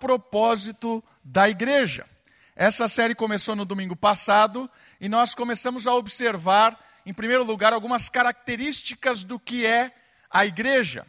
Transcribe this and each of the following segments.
propósito da igreja. Essa série começou no domingo passado e nós começamos a observar, em primeiro lugar, algumas características do que é a igreja.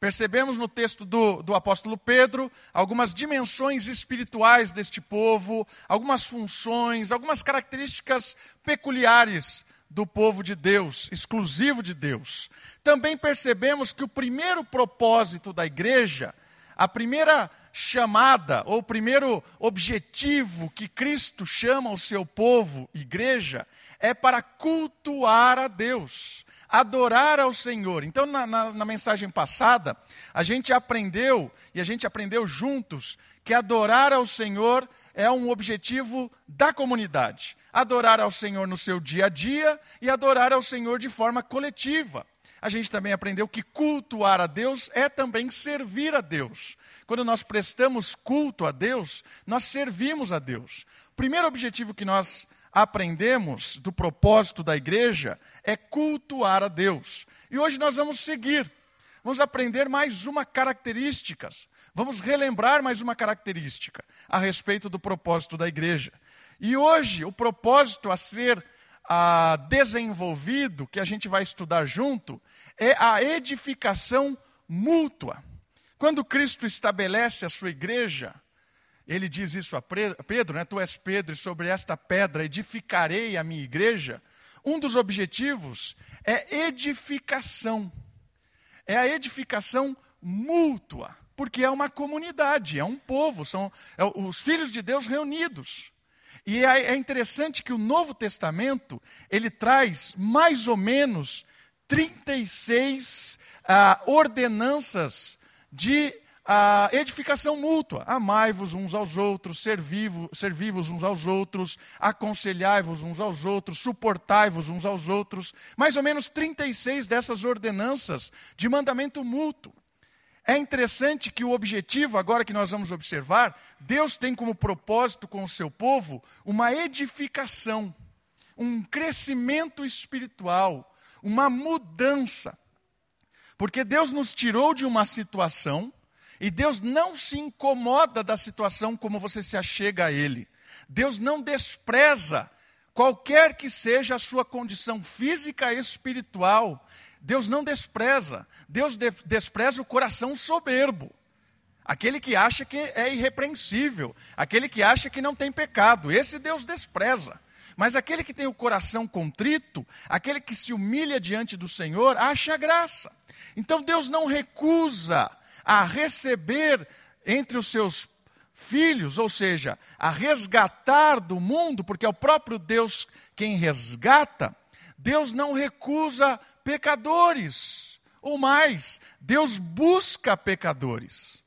Percebemos no texto do, do apóstolo Pedro algumas dimensões espirituais deste povo, algumas funções, algumas características peculiares do povo de Deus, exclusivo de Deus. Também percebemos que o primeiro propósito da igreja, a primeira chamada, ou o primeiro objetivo que Cristo chama o seu povo, igreja, é para cultuar a Deus, adorar ao Senhor. Então, na, na, na mensagem passada, a gente aprendeu, e a gente aprendeu juntos, que adorar ao Senhor é um objetivo da comunidade adorar ao Senhor no seu dia a dia e adorar ao Senhor de forma coletiva. A gente também aprendeu que cultuar a Deus é também servir a Deus. Quando nós prestamos culto a Deus, nós servimos a Deus. O primeiro objetivo que nós aprendemos do propósito da igreja é cultuar a Deus. E hoje nós vamos seguir. Vamos aprender mais uma característica. Vamos relembrar mais uma característica a respeito do propósito da igreja. E hoje, o propósito a ser ah, desenvolvido, que a gente vai estudar junto, é a edificação mútua. Quando Cristo estabelece a sua igreja, ele diz isso a Pedro, né? Tu és Pedro, e sobre esta pedra edificarei a minha igreja. Um dos objetivos é edificação. É a edificação mútua, porque é uma comunidade, é um povo, são é os filhos de Deus reunidos. E é, é interessante que o Novo Testamento, ele traz mais ou menos 36 ah, ordenanças de ah, edificação mútua. Amai-vos uns aos outros, servi-vos uns aos outros, aconselhai-vos uns aos outros, suportai-vos uns aos outros. Mais ou menos 36 dessas ordenanças de mandamento mútuo. É interessante que o objetivo, agora que nós vamos observar, Deus tem como propósito com o seu povo uma edificação, um crescimento espiritual, uma mudança. Porque Deus nos tirou de uma situação e Deus não se incomoda da situação como você se achega a Ele. Deus não despreza qualquer que seja a sua condição física e espiritual. Deus não despreza. Deus de despreza o coração soberbo. Aquele que acha que é irrepreensível, aquele que acha que não tem pecado, esse Deus despreza. Mas aquele que tem o coração contrito, aquele que se humilha diante do Senhor, acha graça. Então Deus não recusa a receber entre os seus filhos, ou seja, a resgatar do mundo, porque é o próprio Deus quem resgata. Deus não recusa pecadores. Ou mais, Deus busca pecadores.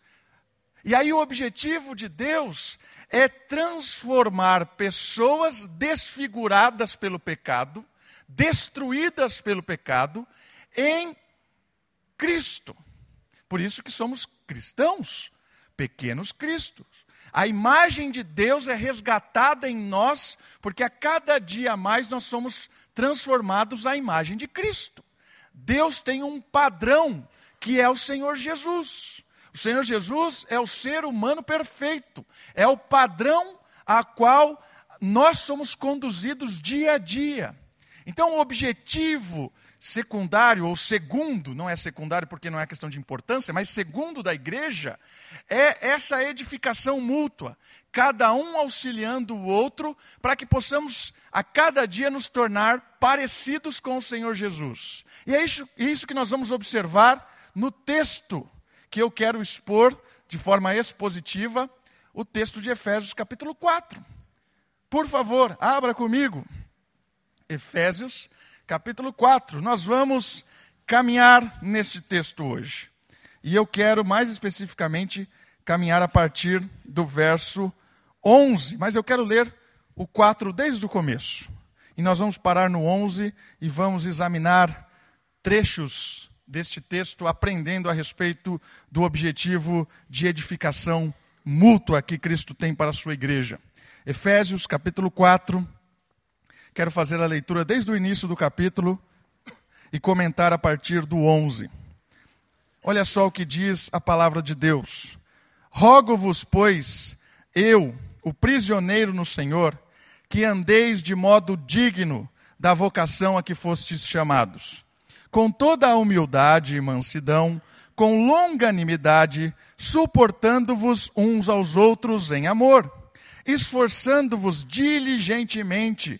E aí o objetivo de Deus é transformar pessoas desfiguradas pelo pecado, destruídas pelo pecado, em Cristo. Por isso que somos cristãos, pequenos cristos. A imagem de Deus é resgatada em nós, porque a cada dia mais nós somos transformados à imagem de Cristo. Deus tem um padrão que é o Senhor Jesus. O Senhor Jesus é o ser humano perfeito, é o padrão a qual nós somos conduzidos dia a dia. Então, o objetivo secundário ou segundo, não é secundário porque não é questão de importância, mas segundo da igreja, é essa edificação mútua, cada um auxiliando o outro, para que possamos a cada dia nos tornar parecidos com o Senhor Jesus. E é isso, é isso que nós vamos observar no texto que eu quero expor de forma expositiva, o texto de Efésios capítulo 4. Por favor, abra comigo. Efésios capítulo 4. Nós vamos caminhar nesse texto hoje. E eu quero mais especificamente caminhar a partir do verso 11, mas eu quero ler o 4 desde o começo. E nós vamos parar no 11 e vamos examinar trechos deste texto, aprendendo a respeito do objetivo de edificação mútua que Cristo tem para a sua igreja. Efésios capítulo 4, Quero fazer a leitura desde o início do capítulo e comentar a partir do 11. Olha só o que diz a palavra de Deus. Rogo-vos, pois, eu, o prisioneiro no Senhor, que andeis de modo digno da vocação a que fostes chamados, com toda a humildade e mansidão, com longanimidade, suportando-vos uns aos outros em amor, esforçando-vos diligentemente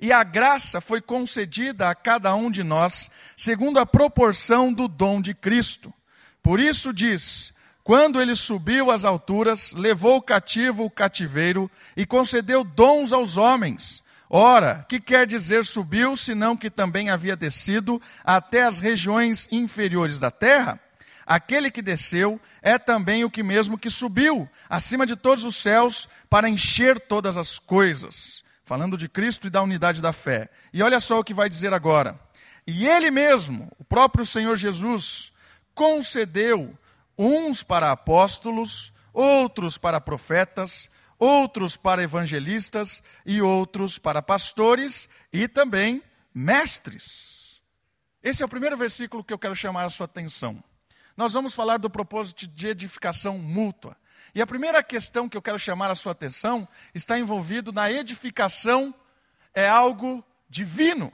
E a graça foi concedida a cada um de nós, segundo a proporção do dom de Cristo. Por isso diz: quando ele subiu às alturas, levou cativo o cativeiro e concedeu dons aos homens. Ora, que quer dizer subiu, senão que também havia descido até as regiões inferiores da terra? Aquele que desceu é também o que mesmo que subiu, acima de todos os céus, para encher todas as coisas. Falando de Cristo e da unidade da fé. E olha só o que vai dizer agora. E ele mesmo, o próprio Senhor Jesus, concedeu uns para apóstolos, outros para profetas, outros para evangelistas e outros para pastores e também mestres. Esse é o primeiro versículo que eu quero chamar a sua atenção. Nós vamos falar do propósito de edificação mútua. E a primeira questão que eu quero chamar a sua atenção está envolvido na edificação é algo divino.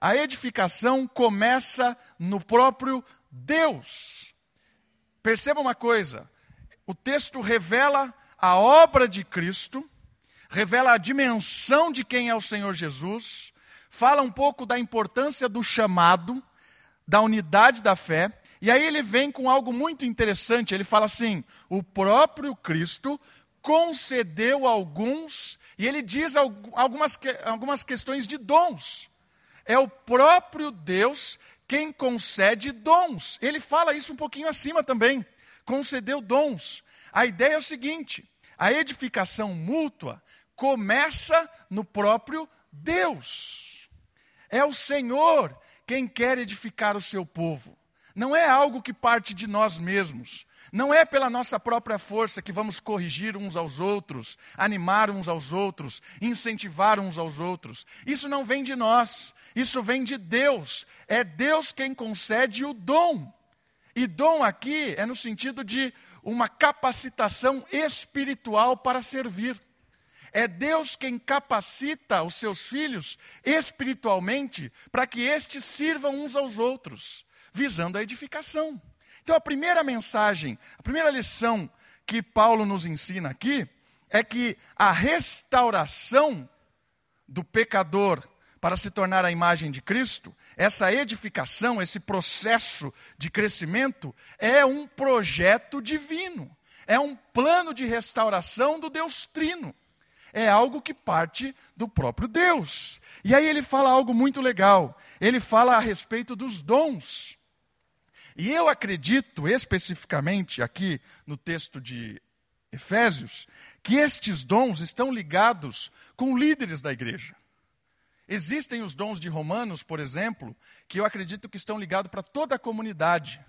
A edificação começa no próprio Deus. Perceba uma coisa: o texto revela a obra de Cristo, revela a dimensão de quem é o Senhor Jesus, fala um pouco da importância do chamado, da unidade da fé, e aí ele vem com algo muito interessante. Ele fala assim: o próprio Cristo concedeu alguns, e ele diz algumas, algumas questões de dons. É o próprio Deus quem concede dons. Ele fala isso um pouquinho acima também. Concedeu dons. A ideia é o seguinte: a edificação mútua começa no próprio Deus. É o Senhor quem quer edificar o seu povo. Não é algo que parte de nós mesmos. Não é pela nossa própria força que vamos corrigir uns aos outros, animar uns aos outros, incentivar uns aos outros. Isso não vem de nós, isso vem de Deus. É Deus quem concede o dom. E dom aqui é no sentido de uma capacitação espiritual para servir. É Deus quem capacita os seus filhos espiritualmente para que estes sirvam uns aos outros, visando a edificação. Então, a primeira mensagem, a primeira lição que Paulo nos ensina aqui é que a restauração do pecador para se tornar a imagem de Cristo, essa edificação, esse processo de crescimento, é um projeto divino, é um plano de restauração do Deus Trino. É algo que parte do próprio Deus. E aí ele fala algo muito legal. Ele fala a respeito dos dons. E eu acredito especificamente aqui no texto de Efésios que estes dons estão ligados com líderes da igreja. Existem os dons de Romanos, por exemplo, que eu acredito que estão ligados para toda a comunidade.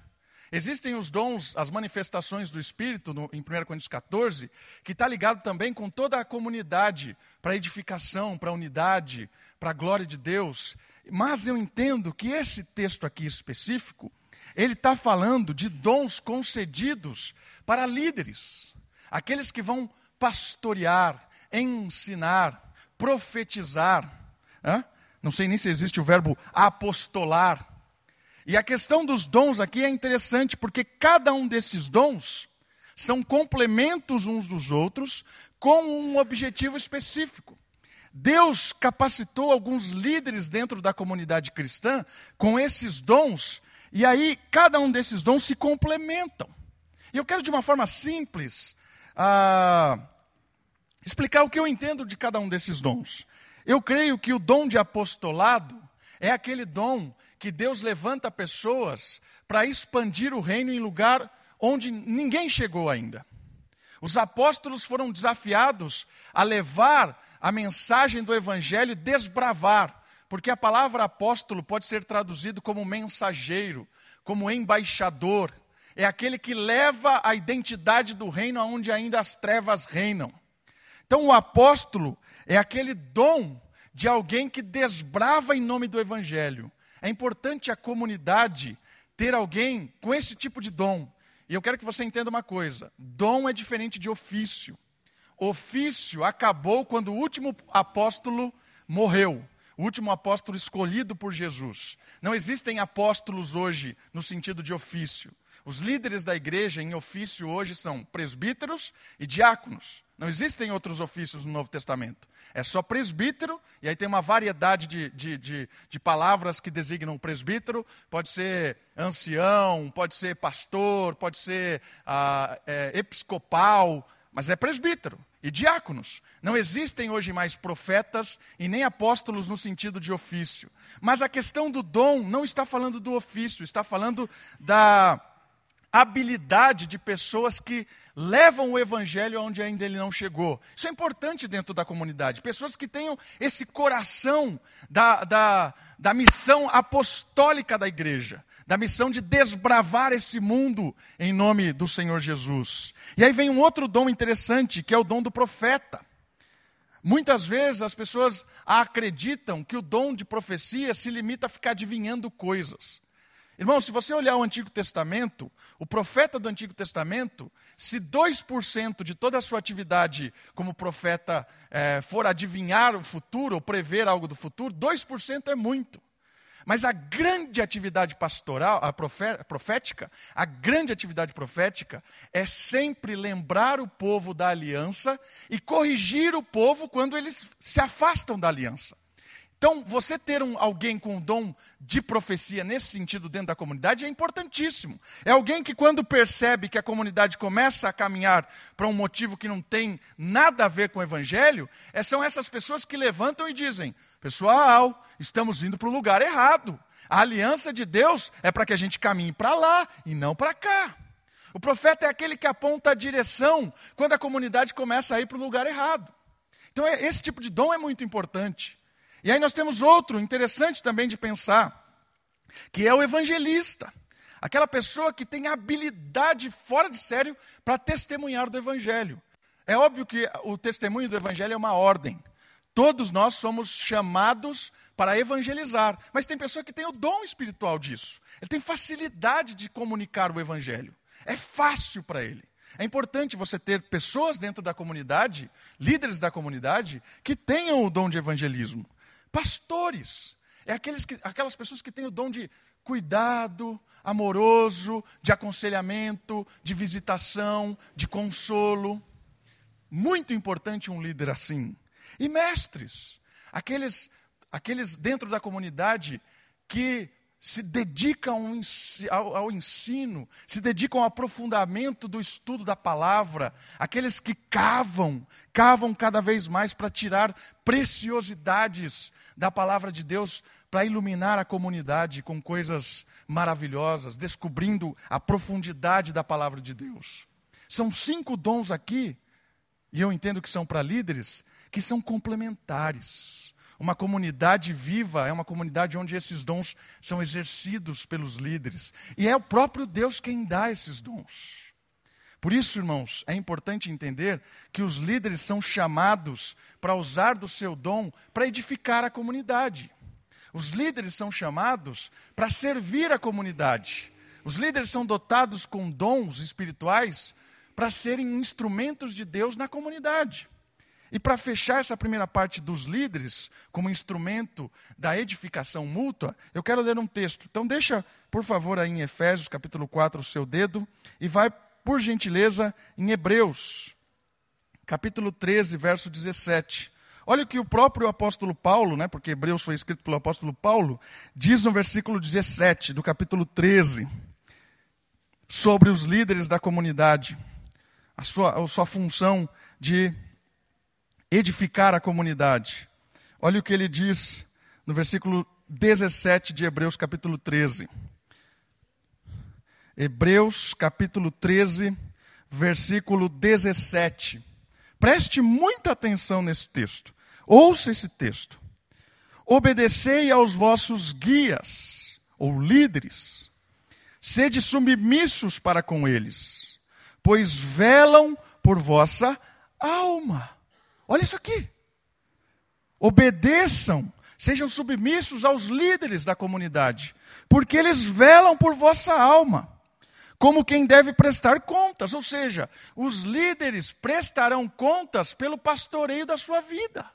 Existem os dons, as manifestações do Espírito, no, em 1 Coríntios 14, que está ligado também com toda a comunidade, para edificação, para unidade, para a glória de Deus. Mas eu entendo que esse texto aqui específico, ele está falando de dons concedidos para líderes, aqueles que vão pastorear, ensinar, profetizar Hã? Não sei nem se existe o verbo apostolar. E a questão dos dons aqui é interessante, porque cada um desses dons são complementos uns dos outros com um objetivo específico. Deus capacitou alguns líderes dentro da comunidade cristã com esses dons, e aí cada um desses dons se complementam. E eu quero, de uma forma simples, ah, explicar o que eu entendo de cada um desses dons. Eu creio que o dom de apostolado é aquele dom que Deus levanta pessoas para expandir o reino em lugar onde ninguém chegou ainda. Os apóstolos foram desafiados a levar a mensagem do evangelho desbravar, porque a palavra apóstolo pode ser traduzido como mensageiro, como embaixador, é aquele que leva a identidade do reino aonde ainda as trevas reinam. Então, o apóstolo é aquele dom de alguém que desbrava em nome do evangelho. É importante a comunidade ter alguém com esse tipo de dom. E eu quero que você entenda uma coisa: dom é diferente de ofício. Ofício acabou quando o último apóstolo morreu o último apóstolo escolhido por Jesus. Não existem apóstolos hoje no sentido de ofício. Os líderes da igreja em ofício hoje são presbíteros e diáconos. Não existem outros ofícios no Novo Testamento. É só presbítero, e aí tem uma variedade de, de, de, de palavras que designam presbítero. Pode ser ancião, pode ser pastor, pode ser ah, é, episcopal, mas é presbítero e diáconos. Não existem hoje mais profetas e nem apóstolos no sentido de ofício. Mas a questão do dom não está falando do ofício, está falando da habilidade de pessoas que levam o evangelho onde ainda ele não chegou. Isso é importante dentro da comunidade. Pessoas que tenham esse coração da, da, da missão apostólica da igreja, da missão de desbravar esse mundo em nome do Senhor Jesus. E aí vem um outro dom interessante, que é o dom do profeta. Muitas vezes as pessoas acreditam que o dom de profecia se limita a ficar adivinhando coisas. Irmão, se você olhar o Antigo Testamento, o profeta do Antigo Testamento, se 2% de toda a sua atividade como profeta é, for adivinhar o futuro ou prever algo do futuro, 2% é muito. Mas a grande atividade pastoral, a profética, a grande atividade profética é sempre lembrar o povo da aliança e corrigir o povo quando eles se afastam da aliança. Então, você ter um, alguém com um dom de profecia nesse sentido dentro da comunidade é importantíssimo. É alguém que, quando percebe que a comunidade começa a caminhar para um motivo que não tem nada a ver com o evangelho, é, são essas pessoas que levantam e dizem: Pessoal, estamos indo para o lugar errado. A aliança de Deus é para que a gente caminhe para lá e não para cá. O profeta é aquele que aponta a direção quando a comunidade começa a ir para o lugar errado. Então, é, esse tipo de dom é muito importante. E aí nós temos outro interessante também de pensar, que é o evangelista. Aquela pessoa que tem habilidade fora de sério para testemunhar do evangelho. É óbvio que o testemunho do evangelho é uma ordem. Todos nós somos chamados para evangelizar, mas tem pessoa que tem o dom espiritual disso. Ele tem facilidade de comunicar o evangelho. É fácil para ele. É importante você ter pessoas dentro da comunidade, líderes da comunidade, que tenham o dom de evangelismo. Pastores. É aqueles que, aquelas pessoas que têm o dom de cuidado, amoroso, de aconselhamento, de visitação, de consolo. Muito importante um líder assim. E mestres, aqueles, aqueles dentro da comunidade que se dedicam ao ensino, se dedicam ao aprofundamento do estudo da palavra, aqueles que cavam, cavam cada vez mais para tirar preciosidades da palavra de Deus, para iluminar a comunidade com coisas maravilhosas, descobrindo a profundidade da palavra de Deus. São cinco dons aqui, e eu entendo que são para líderes, que são complementares. Uma comunidade viva é uma comunidade onde esses dons são exercidos pelos líderes. E é o próprio Deus quem dá esses dons. Por isso, irmãos, é importante entender que os líderes são chamados para usar do seu dom para edificar a comunidade. Os líderes são chamados para servir a comunidade. Os líderes são dotados com dons espirituais para serem instrumentos de Deus na comunidade. E para fechar essa primeira parte dos líderes, como instrumento da edificação mútua, eu quero ler um texto. Então deixa, por favor, aí em Efésios capítulo 4 o seu dedo e vai, por gentileza, em Hebreus, capítulo 13, verso 17. Olha o que o próprio apóstolo Paulo, né, porque Hebreus foi escrito pelo apóstolo Paulo, diz no versículo 17 do capítulo 13, sobre os líderes da comunidade, a sua, a sua função de edificar a comunidade. Olha o que ele diz no versículo 17 de Hebreus, capítulo 13. Hebreus, capítulo 13, versículo 17. Preste muita atenção nesse texto. Ouça esse texto. Obedecei aos vossos guias ou líderes. Sede submissos para com eles, pois velam por vossa alma. Olha isso aqui. Obedeçam, sejam submissos aos líderes da comunidade, porque eles velam por vossa alma como quem deve prestar contas, ou seja, os líderes prestarão contas pelo pastoreio da sua vida.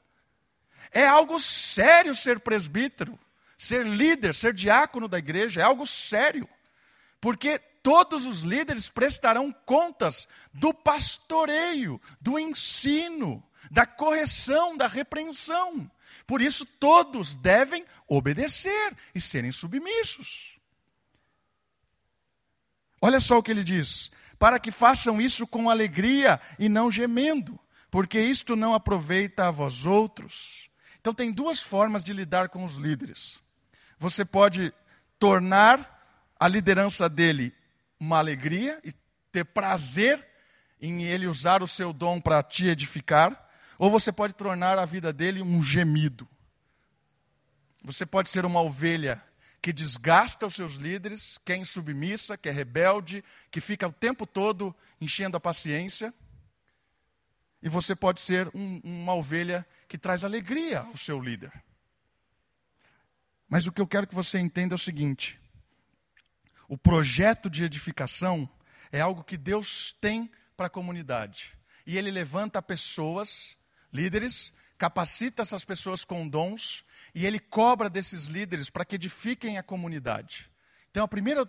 É algo sério ser presbítero, ser líder, ser diácono da igreja, é algo sério. Porque todos os líderes prestarão contas do pastoreio, do ensino, da correção, da repreensão. Por isso, todos devem obedecer e serem submissos. Olha só o que ele diz: para que façam isso com alegria e não gemendo, porque isto não aproveita a vós outros. Então, tem duas formas de lidar com os líderes. Você pode tornar a liderança dele uma alegria e ter prazer em ele usar o seu dom para te edificar, ou você pode tornar a vida dele um gemido. Você pode ser uma ovelha que desgasta os seus líderes, que é insubmissa, que é rebelde, que fica o tempo todo enchendo a paciência. E você pode ser um, uma ovelha que traz alegria ao seu líder. Mas o que eu quero que você entenda é o seguinte: o projeto de edificação é algo que Deus tem para a comunidade. E Ele levanta pessoas, líderes, capacita essas pessoas com dons e ele cobra desses líderes para que edifiquem a comunidade. Então, a primeira,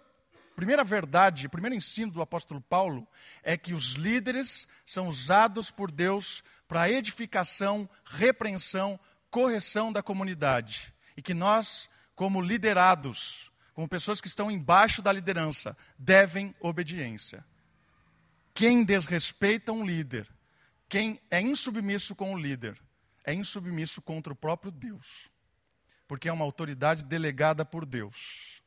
primeira verdade, o primeiro ensino do apóstolo Paulo é que os líderes são usados por Deus para edificação, repreensão, correção da comunidade. E que nós, como liderados, como pessoas que estão embaixo da liderança, devem obediência. Quem desrespeita um líder, quem é insubmisso com o líder, é insubmisso contra o próprio Deus, porque é uma autoridade delegada por Deus.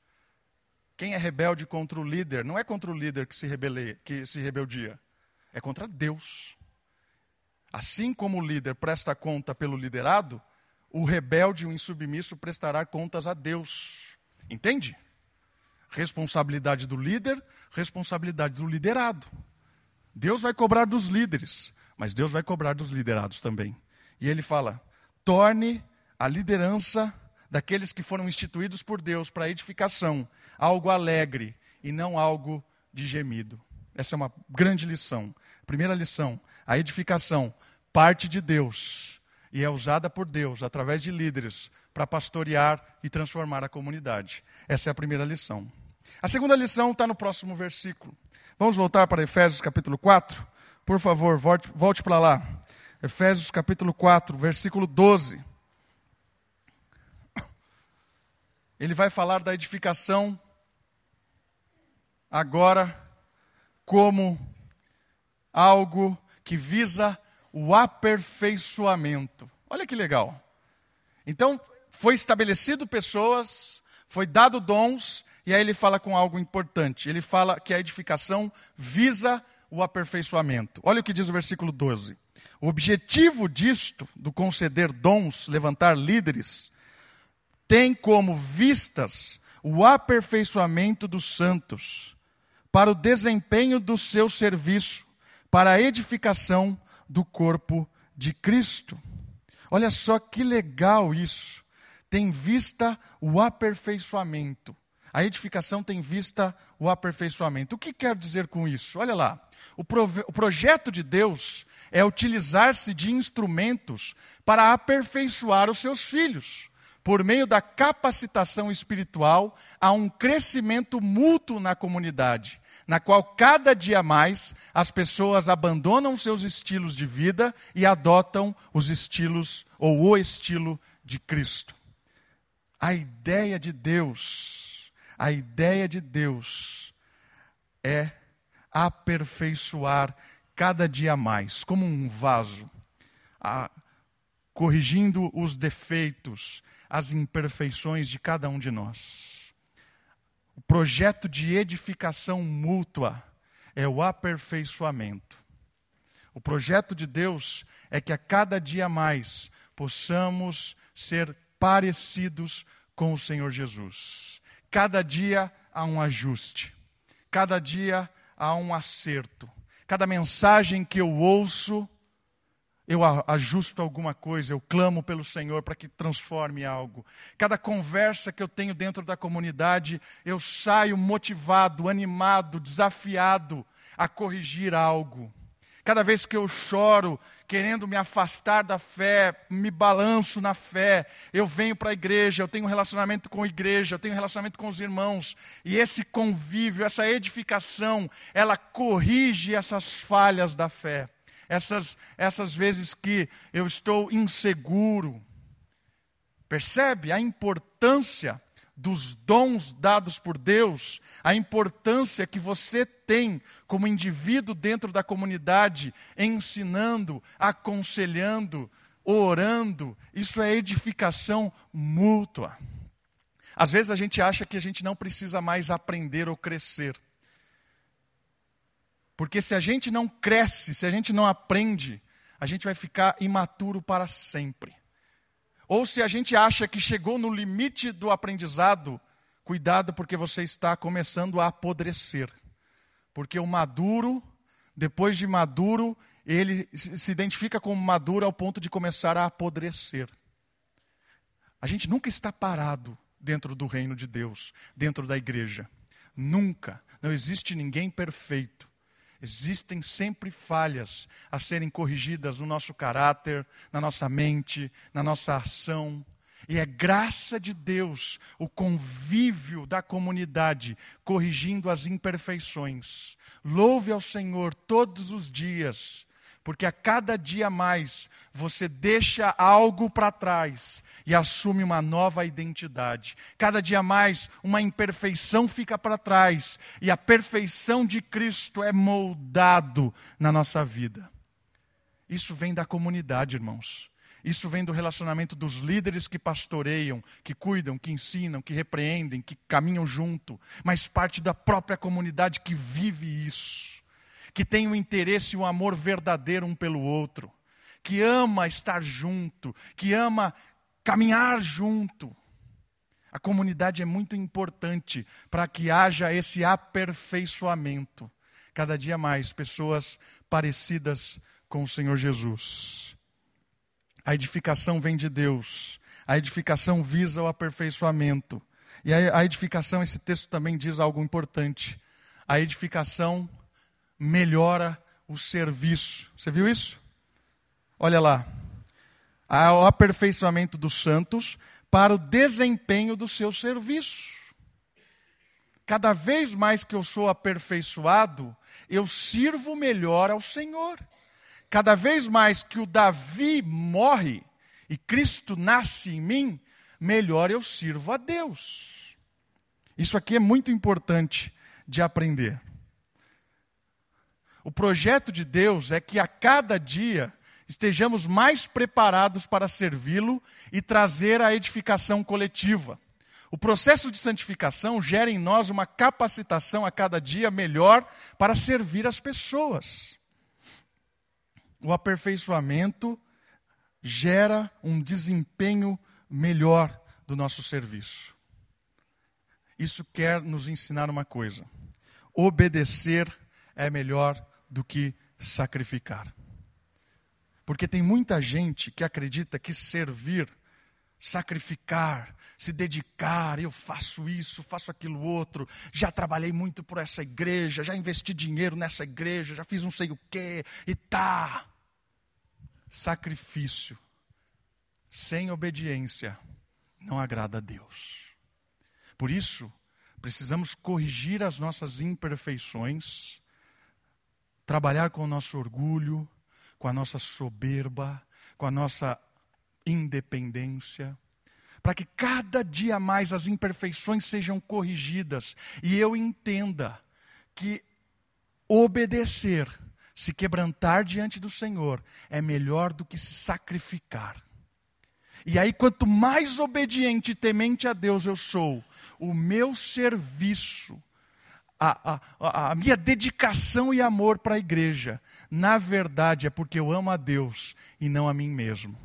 Quem é rebelde contra o líder, não é contra o líder que se, rebele, que se rebeldia, é contra Deus. Assim como o líder presta conta pelo liderado, o rebelde o insubmisso prestará contas a Deus. Entende? Responsabilidade do líder, responsabilidade do liderado. Deus vai cobrar dos líderes, mas Deus vai cobrar dos liderados também. E ele fala: torne a liderança daqueles que foram instituídos por Deus para edificação algo alegre e não algo de gemido. Essa é uma grande lição. Primeira lição: a edificação parte de Deus e é usada por Deus através de líderes para pastorear e transformar a comunidade. Essa é a primeira lição. A segunda lição está no próximo versículo. Vamos voltar para Efésios capítulo 4? Por favor, volte, volte para lá. Efésios capítulo 4, versículo 12. Ele vai falar da edificação agora como algo que visa o aperfeiçoamento. Olha que legal. Então, foi estabelecido pessoas, foi dado dons, e aí ele fala com algo importante. Ele fala que a edificação visa o aperfeiçoamento. Olha o que diz o versículo 12. O objetivo disto, do conceder dons, levantar líderes, tem como vistas o aperfeiçoamento dos santos, para o desempenho do seu serviço, para a edificação do corpo de Cristo. Olha só que legal isso. Tem vista o aperfeiçoamento. A edificação tem vista o aperfeiçoamento. O que quer dizer com isso? Olha lá. O, o projeto de Deus é utilizar-se de instrumentos para aperfeiçoar os seus filhos. Por meio da capacitação espiritual, há um crescimento mútuo na comunidade, na qual cada dia mais as pessoas abandonam seus estilos de vida e adotam os estilos ou o estilo de Cristo. A ideia de Deus, a ideia de Deus é aperfeiçoar cada dia mais, como um vaso, a, corrigindo os defeitos, as imperfeições de cada um de nós. O projeto de edificação mútua é o aperfeiçoamento. O projeto de Deus é que a cada dia mais possamos ser parecidos com o Senhor Jesus. Cada dia há um ajuste, cada dia há um acerto. Cada mensagem que eu ouço, eu ajusto alguma coisa, eu clamo pelo Senhor para que transforme algo. Cada conversa que eu tenho dentro da comunidade, eu saio motivado, animado, desafiado a corrigir algo. Cada vez que eu choro, querendo me afastar da fé, me balanço na fé, eu venho para a igreja, eu tenho um relacionamento com a igreja, eu tenho um relacionamento com os irmãos, e esse convívio, essa edificação, ela corrige essas falhas da fé essas, essas vezes que eu estou inseguro. Percebe a importância dos dons dados por Deus, a importância que você tem como indivíduo dentro da comunidade, ensinando, aconselhando, orando, isso é edificação mútua. Às vezes a gente acha que a gente não precisa mais aprender ou crescer. Porque se a gente não cresce, se a gente não aprende, a gente vai ficar imaturo para sempre. Ou se a gente acha que chegou no limite do aprendizado, cuidado porque você está começando a apodrecer. Porque o maduro, depois de maduro, ele se identifica como maduro ao ponto de começar a apodrecer. A gente nunca está parado dentro do reino de Deus, dentro da igreja. Nunca. Não existe ninguém perfeito. Existem sempre falhas a serem corrigidas no nosso caráter, na nossa mente, na nossa ação. E é graça de Deus o convívio da comunidade corrigindo as imperfeições. Louve ao Senhor todos os dias, porque a cada dia mais você deixa algo para trás e assume uma nova identidade. Cada dia mais, uma imperfeição fica para trás e a perfeição de Cristo é moldado na nossa vida. Isso vem da comunidade, irmãos. Isso vem do relacionamento dos líderes que pastoreiam, que cuidam, que ensinam, que repreendem, que caminham junto, mas parte da própria comunidade que vive isso, que tem o interesse e o amor verdadeiro um pelo outro, que ama estar junto, que ama caminhar junto. A comunidade é muito importante para que haja esse aperfeiçoamento. Cada dia mais pessoas parecidas com o Senhor Jesus. A edificação vem de Deus. A edificação visa o aperfeiçoamento. E a edificação, esse texto também diz algo importante. A edificação melhora o serviço. Você viu isso? Olha lá, ao aperfeiçoamento dos santos para o desempenho do seu serviço. Cada vez mais que eu sou aperfeiçoado, eu sirvo melhor ao Senhor. Cada vez mais que o Davi morre e Cristo nasce em mim, melhor eu sirvo a Deus. Isso aqui é muito importante de aprender. O projeto de Deus é que a cada dia estejamos mais preparados para servi-lo e trazer a edificação coletiva. O processo de santificação gera em nós uma capacitação a cada dia melhor para servir as pessoas. O aperfeiçoamento gera um desempenho melhor do nosso serviço. Isso quer nos ensinar uma coisa: obedecer é melhor do que sacrificar. Porque tem muita gente que acredita que servir, sacrificar, se dedicar, eu faço isso, faço aquilo outro, já trabalhei muito por essa igreja, já investi dinheiro nessa igreja, já fiz não sei o quê, e tá. Sacrifício sem obediência não agrada a Deus. Por isso, precisamos corrigir as nossas imperfeições, trabalhar com o nosso orgulho, com a nossa soberba, com a nossa independência, para que cada dia mais as imperfeições sejam corrigidas e eu entenda que obedecer, se quebrantar diante do Senhor, é melhor do que se sacrificar. E aí, quanto mais obediente e temente a Deus eu sou, o meu serviço a, a, a minha dedicação e amor para a igreja, na verdade, é porque eu amo a Deus e não a mim mesmo.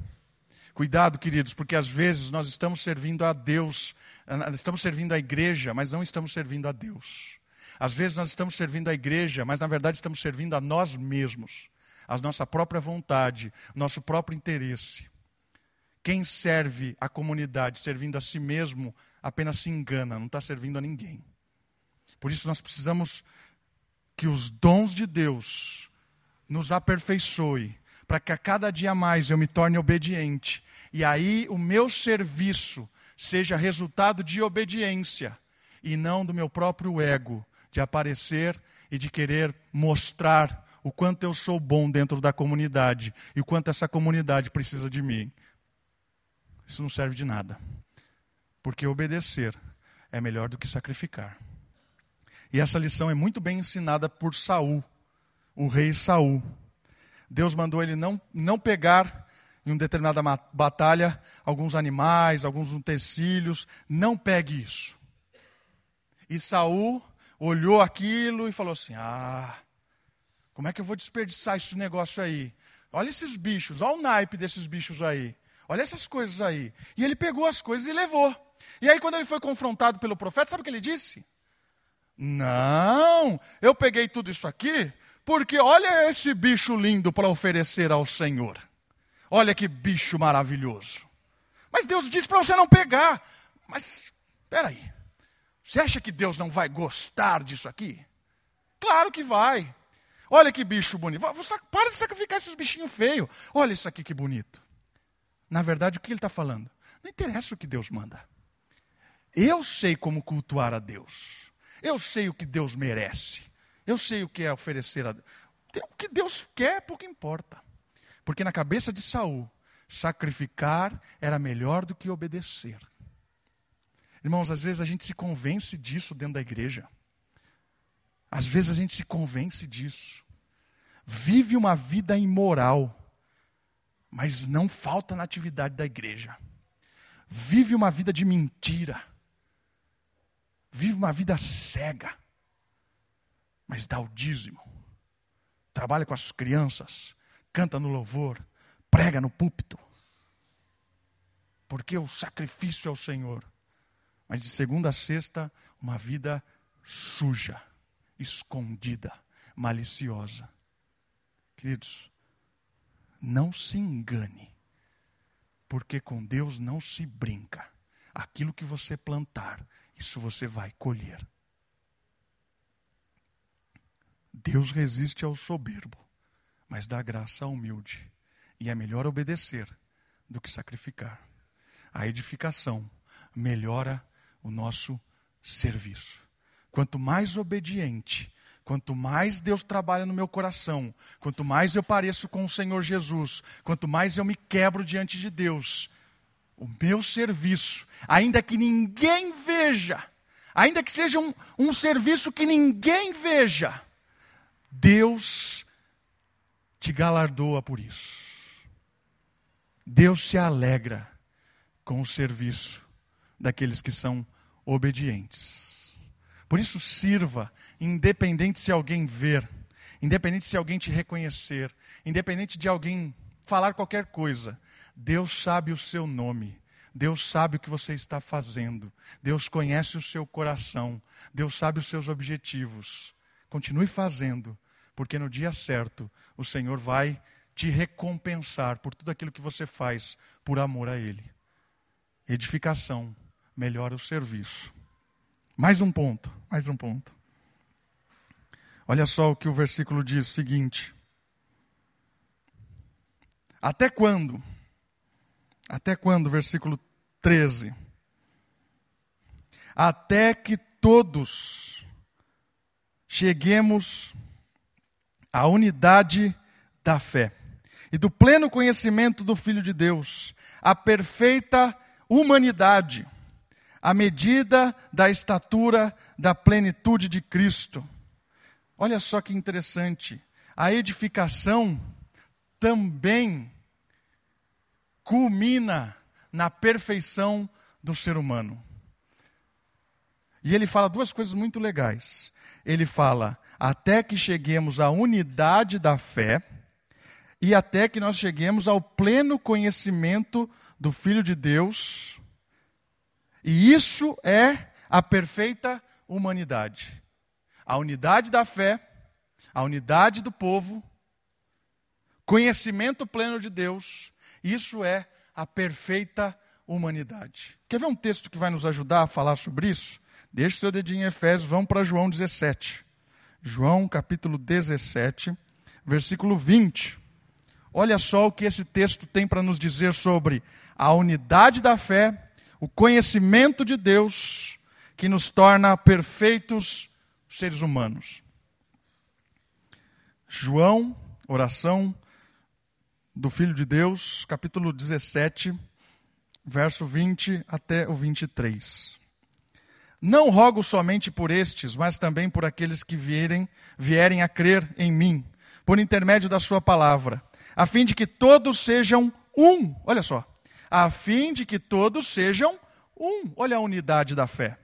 Cuidado, queridos, porque às vezes nós estamos servindo a Deus, estamos servindo a igreja, mas não estamos servindo a Deus. Às vezes nós estamos servindo a igreja, mas na verdade estamos servindo a nós mesmos, a nossa própria vontade, nosso próprio interesse. Quem serve a comunidade servindo a si mesmo apenas se engana, não está servindo a ninguém. Por isso nós precisamos que os dons de Deus nos aperfeiçoe, para que a cada dia mais eu me torne obediente, e aí o meu serviço seja resultado de obediência, e não do meu próprio ego, de aparecer e de querer mostrar o quanto eu sou bom dentro da comunidade e o quanto essa comunidade precisa de mim. Isso não serve de nada. Porque obedecer é melhor do que sacrificar. E essa lição é muito bem ensinada por Saul, o rei Saul. Deus mandou ele não, não pegar em uma determinada batalha alguns animais, alguns utensílios, não pegue isso. E Saul olhou aquilo e falou assim: "Ah, como é que eu vou desperdiçar esse negócio aí? Olha esses bichos, olha o naipe desses bichos aí. Olha essas coisas aí". E ele pegou as coisas e levou. E aí quando ele foi confrontado pelo profeta, sabe o que ele disse? Não, eu peguei tudo isso aqui porque olha esse bicho lindo para oferecer ao Senhor. Olha que bicho maravilhoso. Mas Deus disse para você não pegar. Mas, espera aí. Você acha que Deus não vai gostar disso aqui? Claro que vai. Olha que bicho bonito. Para de sacrificar esses bichinhos feios. Olha isso aqui que bonito. Na verdade, o que ele está falando? Não interessa o que Deus manda. Eu sei como cultuar a Deus. Eu sei o que Deus merece. Eu sei o que é oferecer a Deus. O que Deus quer, pouco importa. Porque na cabeça de Saul, sacrificar era melhor do que obedecer. Irmãos, às vezes a gente se convence disso dentro da igreja. Às vezes a gente se convence disso. Vive uma vida imoral, mas não falta na atividade da igreja. Vive uma vida de mentira vive uma vida cega, mas dá o dízimo, trabalha com as crianças, canta no louvor, prega no púlpito, porque o sacrifício é o Senhor. Mas de segunda a sexta, uma vida suja, escondida, maliciosa. Queridos, não se engane, porque com Deus não se brinca. Aquilo que você plantar, isso você vai colher. Deus resiste ao soberbo, mas dá graça ao humilde. E é melhor obedecer do que sacrificar. A edificação melhora o nosso serviço. Quanto mais obediente, quanto mais Deus trabalha no meu coração, quanto mais eu pareço com o Senhor Jesus, quanto mais eu me quebro diante de Deus, o meu serviço, ainda que ninguém veja, ainda que seja um, um serviço que ninguém veja, Deus te galardoa por isso. Deus se alegra com o serviço daqueles que são obedientes. Por isso, sirva, independente se alguém ver, independente se alguém te reconhecer, independente de alguém falar qualquer coisa. Deus sabe o seu nome. Deus sabe o que você está fazendo. Deus conhece o seu coração. Deus sabe os seus objetivos. Continue fazendo, porque no dia certo o Senhor vai te recompensar por tudo aquilo que você faz por amor a Ele. Edificação melhora o serviço. Mais um ponto, mais um ponto. Olha só o que o versículo diz seguinte. Até quando? Até quando? Versículo 13. Até que todos cheguemos à unidade da fé e do pleno conhecimento do Filho de Deus, à perfeita humanidade, à medida da estatura da plenitude de Cristo. Olha só que interessante. A edificação também culmina na perfeição do ser humano. E ele fala duas coisas muito legais. Ele fala, até que cheguemos à unidade da fé e até que nós cheguemos ao pleno conhecimento do Filho de Deus. E isso é a perfeita humanidade. A unidade da fé, a unidade do povo, conhecimento pleno de Deus, isso é a perfeita humanidade. Quer ver um texto que vai nos ajudar a falar sobre isso? Deixe seu dedinho em Efésios, vamos para João 17. João capítulo 17, versículo 20. Olha só o que esse texto tem para nos dizer sobre a unidade da fé, o conhecimento de Deus, que nos torna perfeitos seres humanos. João, oração do Filho de Deus, capítulo 17, verso 20 até o 23. Não rogo somente por estes, mas também por aqueles que vierem, vierem a crer em mim, por intermédio da sua palavra, a fim de que todos sejam um. Olha só. A fim de que todos sejam um. Olha a unidade da fé.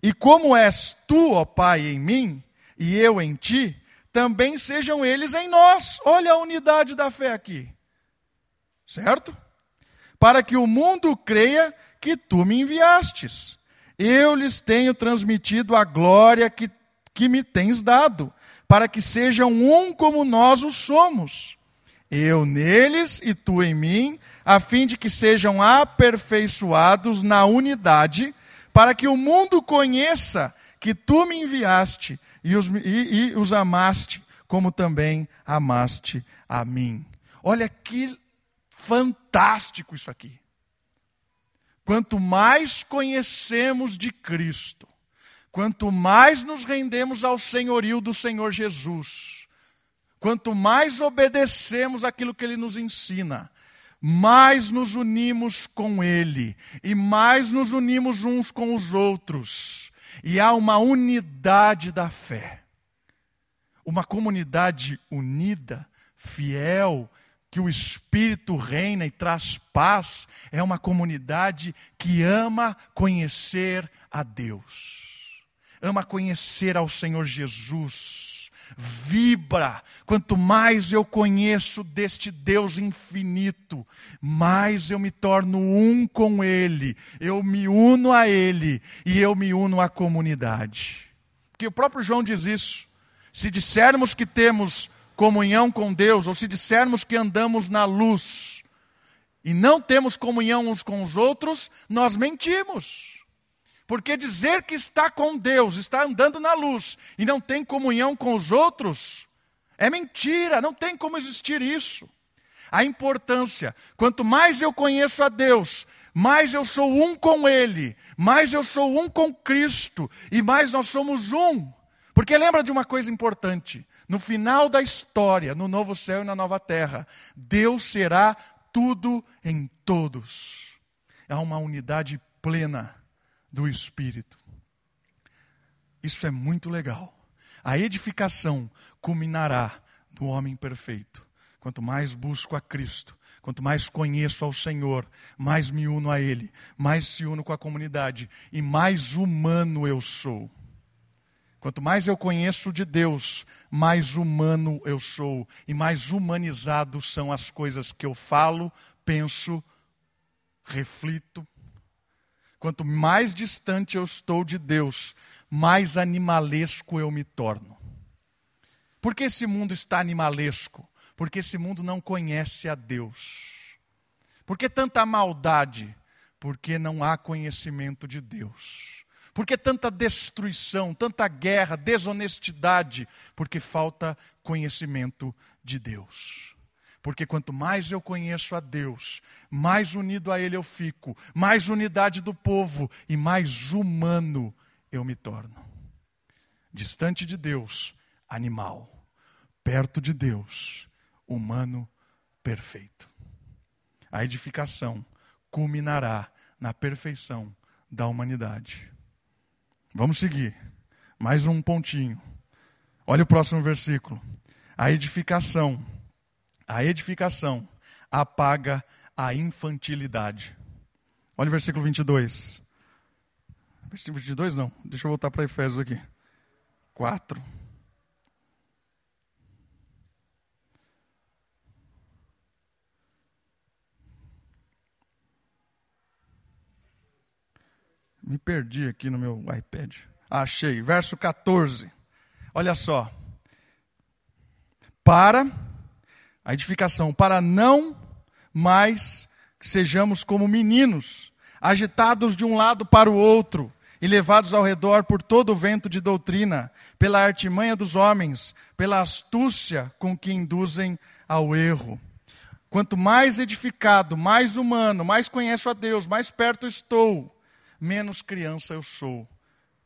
E como és tu, ó Pai, em mim, e eu em ti, também sejam eles em nós. Olha a unidade da fé aqui. Certo? Para que o mundo creia que tu me enviastes. Eu lhes tenho transmitido a glória que, que me tens dado, para que sejam um como nós o somos. Eu neles e tu em mim, a fim de que sejam aperfeiçoados na unidade, para que o mundo conheça que tu me enviaste e os, e, e os amaste, como também amaste a mim. Olha que fantástico isso aqui. Quanto mais conhecemos de Cristo, quanto mais nos rendemos ao senhorio do Senhor Jesus, quanto mais obedecemos aquilo que Ele nos ensina, mais nos unimos com Ele e mais nos unimos uns com os outros, e há uma unidade da fé, uma comunidade unida, fiel, que o Espírito reina e traz paz, é uma comunidade que ama conhecer a Deus, ama conhecer ao Senhor Jesus, vibra. Quanto mais eu conheço deste Deus infinito, mais eu me torno um com Ele, eu me uno a Ele e eu me uno à comunidade. Porque o próprio João diz isso. Se dissermos que temos comunhão com Deus, ou se dissermos que andamos na luz e não temos comunhão uns com os outros, nós mentimos. Porque dizer que está com Deus, está andando na luz e não tem comunhão com os outros, é mentira, não tem como existir isso. A importância, quanto mais eu conheço a Deus, mais eu sou um com Ele, mais eu sou um com Cristo e mais nós somos um. Porque lembra de uma coisa importante: no final da história, no novo céu e na nova terra, Deus será tudo em todos. Há uma unidade plena do Espírito. Isso é muito legal. A edificação culminará no homem perfeito. Quanto mais busco a Cristo, quanto mais conheço ao Senhor, mais me uno a Ele, mais se uno com a comunidade e mais humano eu sou. Quanto mais eu conheço de Deus, mais humano eu sou e mais humanizado são as coisas que eu falo, penso, reflito. Quanto mais distante eu estou de Deus, mais animalesco eu me torno. Por que esse mundo está animalesco? Porque esse mundo não conhece a Deus. Por que tanta maldade? Porque não há conhecimento de Deus. Por que tanta destruição, tanta guerra, desonestidade? Porque falta conhecimento de Deus. Porque quanto mais eu conheço a Deus, mais unido a Ele eu fico, mais unidade do povo e mais humano eu me torno. Distante de Deus, animal. Perto de Deus, humano perfeito. A edificação culminará na perfeição da humanidade. Vamos seguir. Mais um pontinho. Olha o próximo versículo. A edificação, a edificação apaga a infantilidade. Olha o versículo 22. Versículo 22 não, deixa eu voltar para Efésios aqui. 4. Me perdi aqui no meu iPad. Ah, achei. Verso 14. Olha só. Para a edificação, para não mais sejamos como meninos, agitados de um lado para o outro e levados ao redor por todo o vento de doutrina, pela artimanha dos homens, pela astúcia com que induzem ao erro. Quanto mais edificado, mais humano, mais conheço a Deus, mais perto estou, menos criança eu sou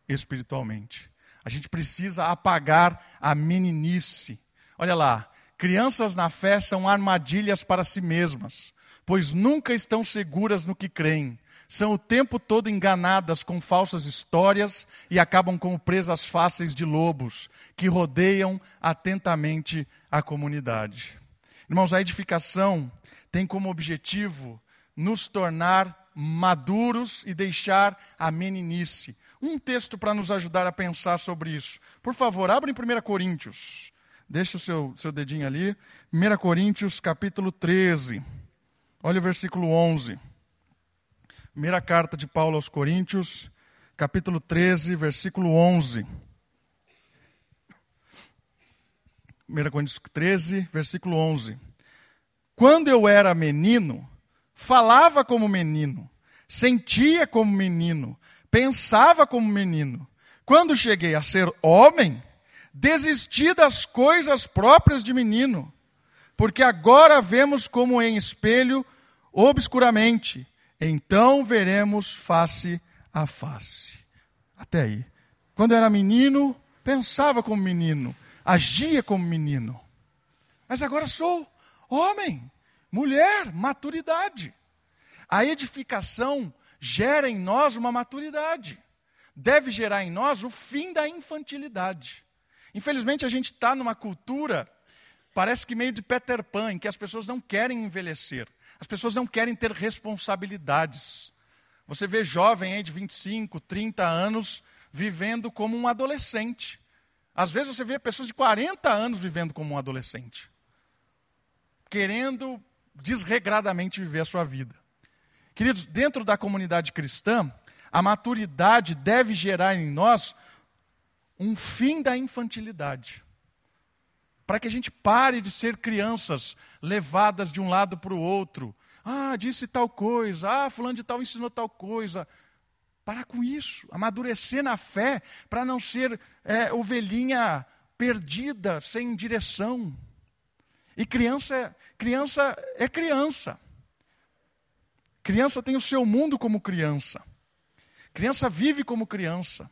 espiritualmente. A gente precisa apagar a meninice. Olha lá, crianças na fé são armadilhas para si mesmas, pois nunca estão seguras no que creem. São o tempo todo enganadas com falsas histórias e acabam como presas fáceis de lobos que rodeiam atentamente a comunidade. Irmãos, a edificação tem como objetivo nos tornar maduros e deixar a meninice. Um texto para nos ajudar a pensar sobre isso. Por favor, abra em 1 Coríntios. Deixa o seu, seu dedinho ali. 1 Coríntios, capítulo 13. Olha o versículo 11. Primeira carta de Paulo aos Coríntios, capítulo 13, versículo 11. 1 Coríntios 13, versículo 11. Quando eu era menino, falava como menino, sentia como menino, pensava como menino. Quando cheguei a ser homem, desisti das coisas próprias de menino, porque agora vemos como em espelho obscuramente, então veremos face a face. Até aí. Quando era menino, pensava como menino, agia como menino. Mas agora sou homem, mulher, maturidade. A edificação gera em nós uma maturidade. Deve gerar em nós o fim da infantilidade. Infelizmente, a gente está numa cultura, parece que meio de Peter Pan, em que as pessoas não querem envelhecer. As pessoas não querem ter responsabilidades. Você vê jovem aí de 25, 30 anos vivendo como um adolescente. Às vezes você vê pessoas de 40 anos vivendo como um adolescente, querendo desregradamente viver a sua vida. Queridos, dentro da comunidade cristã, a maturidade deve gerar em nós um fim da infantilidade. Para que a gente pare de ser crianças levadas de um lado para o outro. Ah, disse tal coisa. Ah, fulano de tal ensinou tal coisa. Parar com isso, amadurecer na fé, para não ser é, ovelhinha perdida, sem direção. E criança, criança é criança. Criança tem o seu mundo como criança. Criança vive como criança.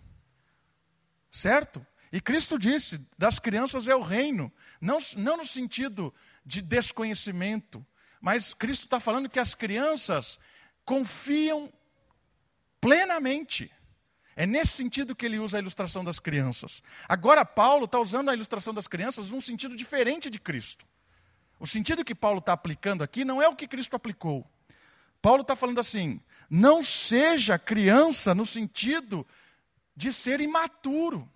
Certo? E Cristo disse: das crianças é o reino. Não, não no sentido de desconhecimento, mas Cristo está falando que as crianças confiam plenamente. É nesse sentido que ele usa a ilustração das crianças. Agora, Paulo está usando a ilustração das crianças num sentido diferente de Cristo. O sentido que Paulo está aplicando aqui não é o que Cristo aplicou. Paulo está falando assim: não seja criança no sentido de ser imaturo,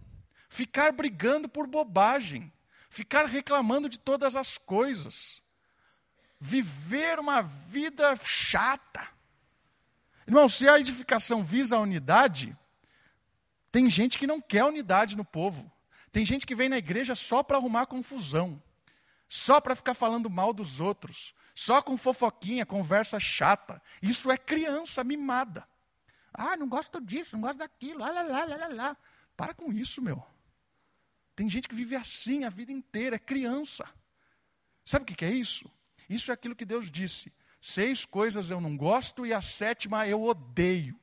ficar brigando por bobagem, ficar reclamando de todas as coisas, viver uma vida chata. Irmão, se a edificação visa a unidade, tem gente que não quer unidade no povo. Tem gente que vem na igreja só para arrumar confusão, só para ficar falando mal dos outros, só com fofoquinha, conversa chata. Isso é criança mimada. Ah, não gosto disso, não gosto daquilo, lá, lá, lá, lá, lá. Para com isso, meu. Tem gente que vive assim a vida inteira, é criança. Sabe o que é isso? Isso é aquilo que Deus disse. Seis coisas eu não gosto e a sétima eu odeio,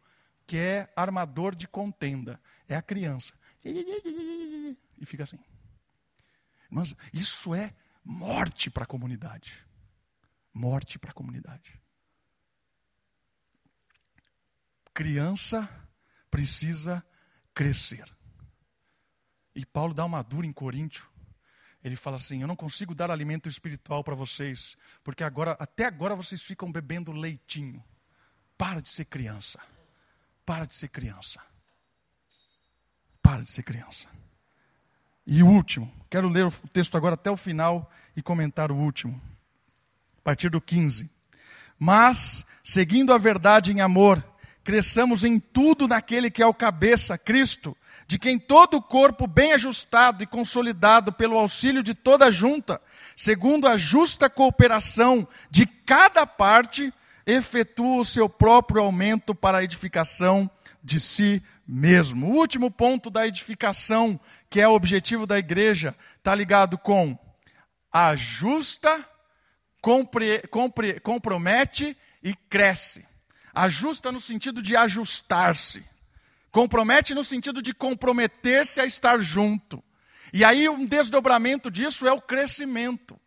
que é armador de contenda. É a criança. E fica assim. Mas isso é morte para a comunidade. Morte para a comunidade. Criança precisa crescer. E Paulo dá uma dura em Coríntio ele fala assim: Eu não consigo dar alimento espiritual para vocês, porque agora, até agora vocês ficam bebendo leitinho. Para de ser criança. Para de ser criança. Para de ser criança. E o último, quero ler o texto agora até o final e comentar o último. A partir do 15. Mas, seguindo a verdade em amor, cresçamos em tudo naquele que é o cabeça, Cristo, de quem todo o corpo bem ajustado e consolidado pelo auxílio de toda a junta, segundo a justa cooperação de cada parte, efetua o seu próprio aumento para a edificação de si mesmo. O último ponto da edificação, que é o objetivo da igreja, está ligado com ajusta, compre, compre, compromete e cresce. Ajusta no sentido de ajustar-se. Compromete no sentido de comprometer-se a estar junto. E aí um desdobramento disso é o crescimento.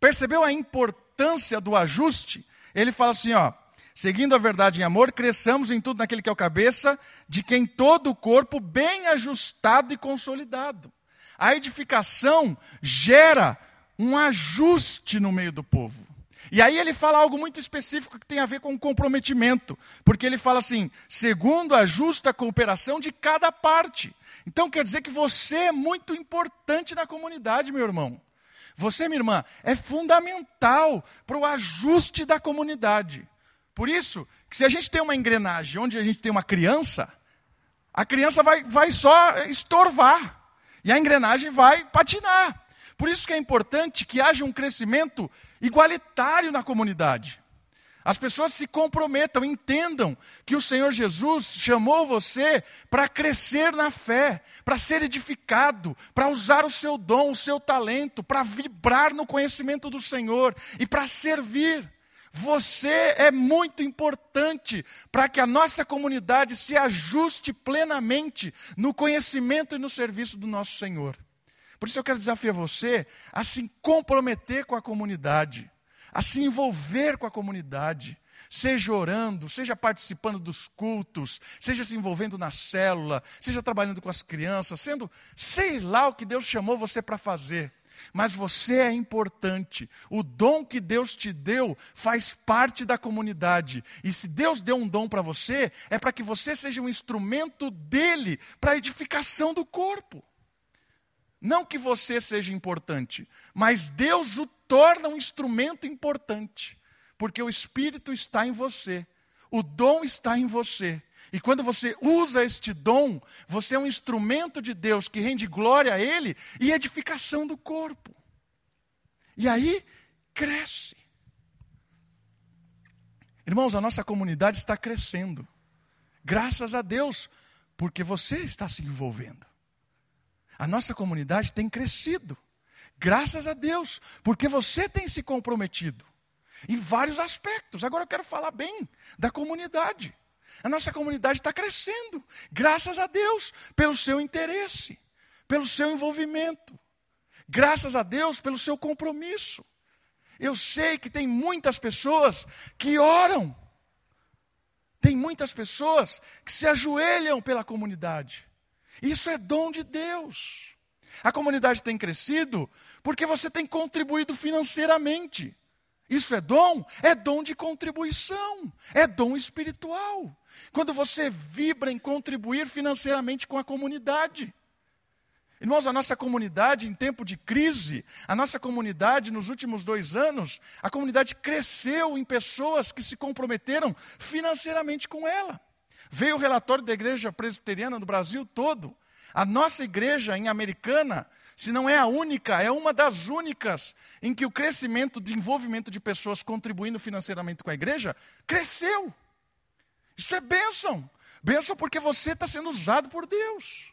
Percebeu a importância do ajuste? Ele fala assim, ó, seguindo a verdade em amor, cresçamos em tudo naquele que é o cabeça, de quem todo o corpo bem ajustado e consolidado. A edificação gera um ajuste no meio do povo. E aí ele fala algo muito específico que tem a ver com comprometimento, porque ele fala assim, segundo a justa cooperação de cada parte. Então quer dizer que você é muito importante na comunidade, meu irmão. Você, minha irmã, é fundamental para o ajuste da comunidade. Por isso, que se a gente tem uma engrenagem onde a gente tem uma criança, a criança vai, vai só estorvar. E a engrenagem vai patinar. Por isso que é importante que haja um crescimento igualitário na comunidade. As pessoas se comprometam, entendam que o Senhor Jesus chamou você para crescer na fé, para ser edificado, para usar o seu dom, o seu talento, para vibrar no conhecimento do Senhor e para servir. Você é muito importante para que a nossa comunidade se ajuste plenamente no conhecimento e no serviço do nosso Senhor. Por isso eu quero desafiar você a se comprometer com a comunidade, a se envolver com a comunidade, seja orando, seja participando dos cultos, seja se envolvendo na célula, seja trabalhando com as crianças, sendo, sei lá o que Deus chamou você para fazer. Mas você é importante. O dom que Deus te deu faz parte da comunidade. E se Deus deu um dom para você, é para que você seja um instrumento dele para a edificação do corpo. Não que você seja importante, mas Deus o torna um instrumento importante, porque o Espírito está em você, o dom está em você. E quando você usa este dom, você é um instrumento de Deus que rende glória a Ele e edificação do corpo. E aí, cresce. Irmãos, a nossa comunidade está crescendo. Graças a Deus, porque você está se envolvendo. A nossa comunidade tem crescido, graças a Deus, porque você tem se comprometido em vários aspectos. Agora eu quero falar bem da comunidade. A nossa comunidade está crescendo, graças a Deus, pelo seu interesse, pelo seu envolvimento, graças a Deus pelo seu compromisso. Eu sei que tem muitas pessoas que oram, tem muitas pessoas que se ajoelham pela comunidade. Isso é dom de Deus. A comunidade tem crescido porque você tem contribuído financeiramente. Isso é dom? É dom de contribuição, é dom espiritual. Quando você vibra em contribuir financeiramente com a comunidade. Irmãos, a nossa comunidade em tempo de crise, a nossa comunidade nos últimos dois anos, a comunidade cresceu em pessoas que se comprometeram financeiramente com ela. Veio o relatório da igreja presbiteriana do Brasil todo. A nossa igreja em Americana, se não é a única, é uma das únicas em que o crescimento de envolvimento de pessoas contribuindo financeiramente com a igreja cresceu. Isso é bênção. Bênção porque você está sendo usado por Deus.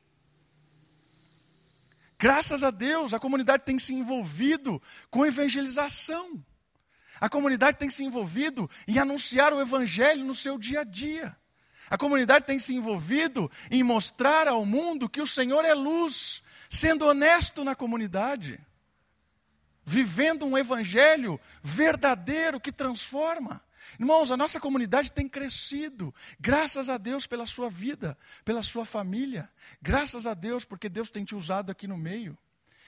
Graças a Deus, a comunidade tem se envolvido com evangelização. A comunidade tem se envolvido em anunciar o evangelho no seu dia a dia. A comunidade tem se envolvido em mostrar ao mundo que o Senhor é luz, sendo honesto na comunidade, vivendo um evangelho verdadeiro que transforma. Irmãos, a nossa comunidade tem crescido, graças a Deus pela sua vida, pela sua família, graças a Deus porque Deus tem te usado aqui no meio,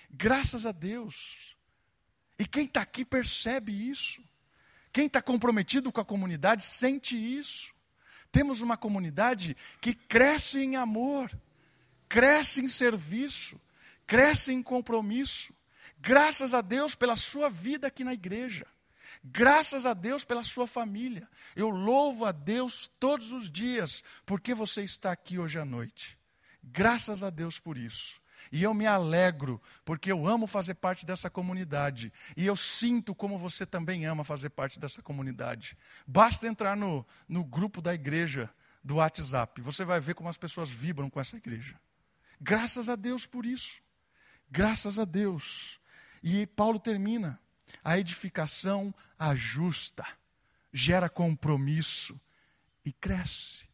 graças a Deus. E quem está aqui percebe isso, quem está comprometido com a comunidade sente isso. Temos uma comunidade que cresce em amor, cresce em serviço, cresce em compromisso. Graças a Deus pela sua vida aqui na igreja. Graças a Deus pela sua família. Eu louvo a Deus todos os dias porque você está aqui hoje à noite. Graças a Deus por isso. E eu me alegro, porque eu amo fazer parte dessa comunidade. E eu sinto como você também ama fazer parte dessa comunidade. Basta entrar no, no grupo da igreja do WhatsApp. Você vai ver como as pessoas vibram com essa igreja. Graças a Deus por isso. Graças a Deus. E Paulo termina: a edificação ajusta, gera compromisso e cresce.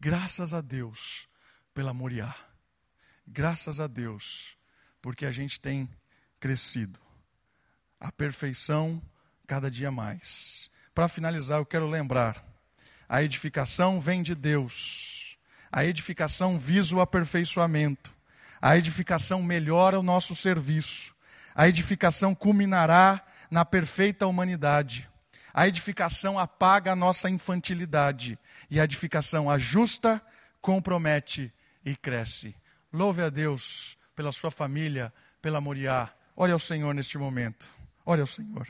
Graças a Deus pela Moriá. Graças a Deus, porque a gente tem crescido. A perfeição cada dia mais. Para finalizar, eu quero lembrar: a edificação vem de Deus. A edificação visa o aperfeiçoamento. A edificação melhora o nosso serviço. A edificação culminará na perfeita humanidade. A edificação apaga a nossa infantilidade. E a edificação ajusta, compromete e cresce. Louve a Deus pela sua família, pela Moriá. Olhe ao Senhor neste momento. Olhe ao Senhor.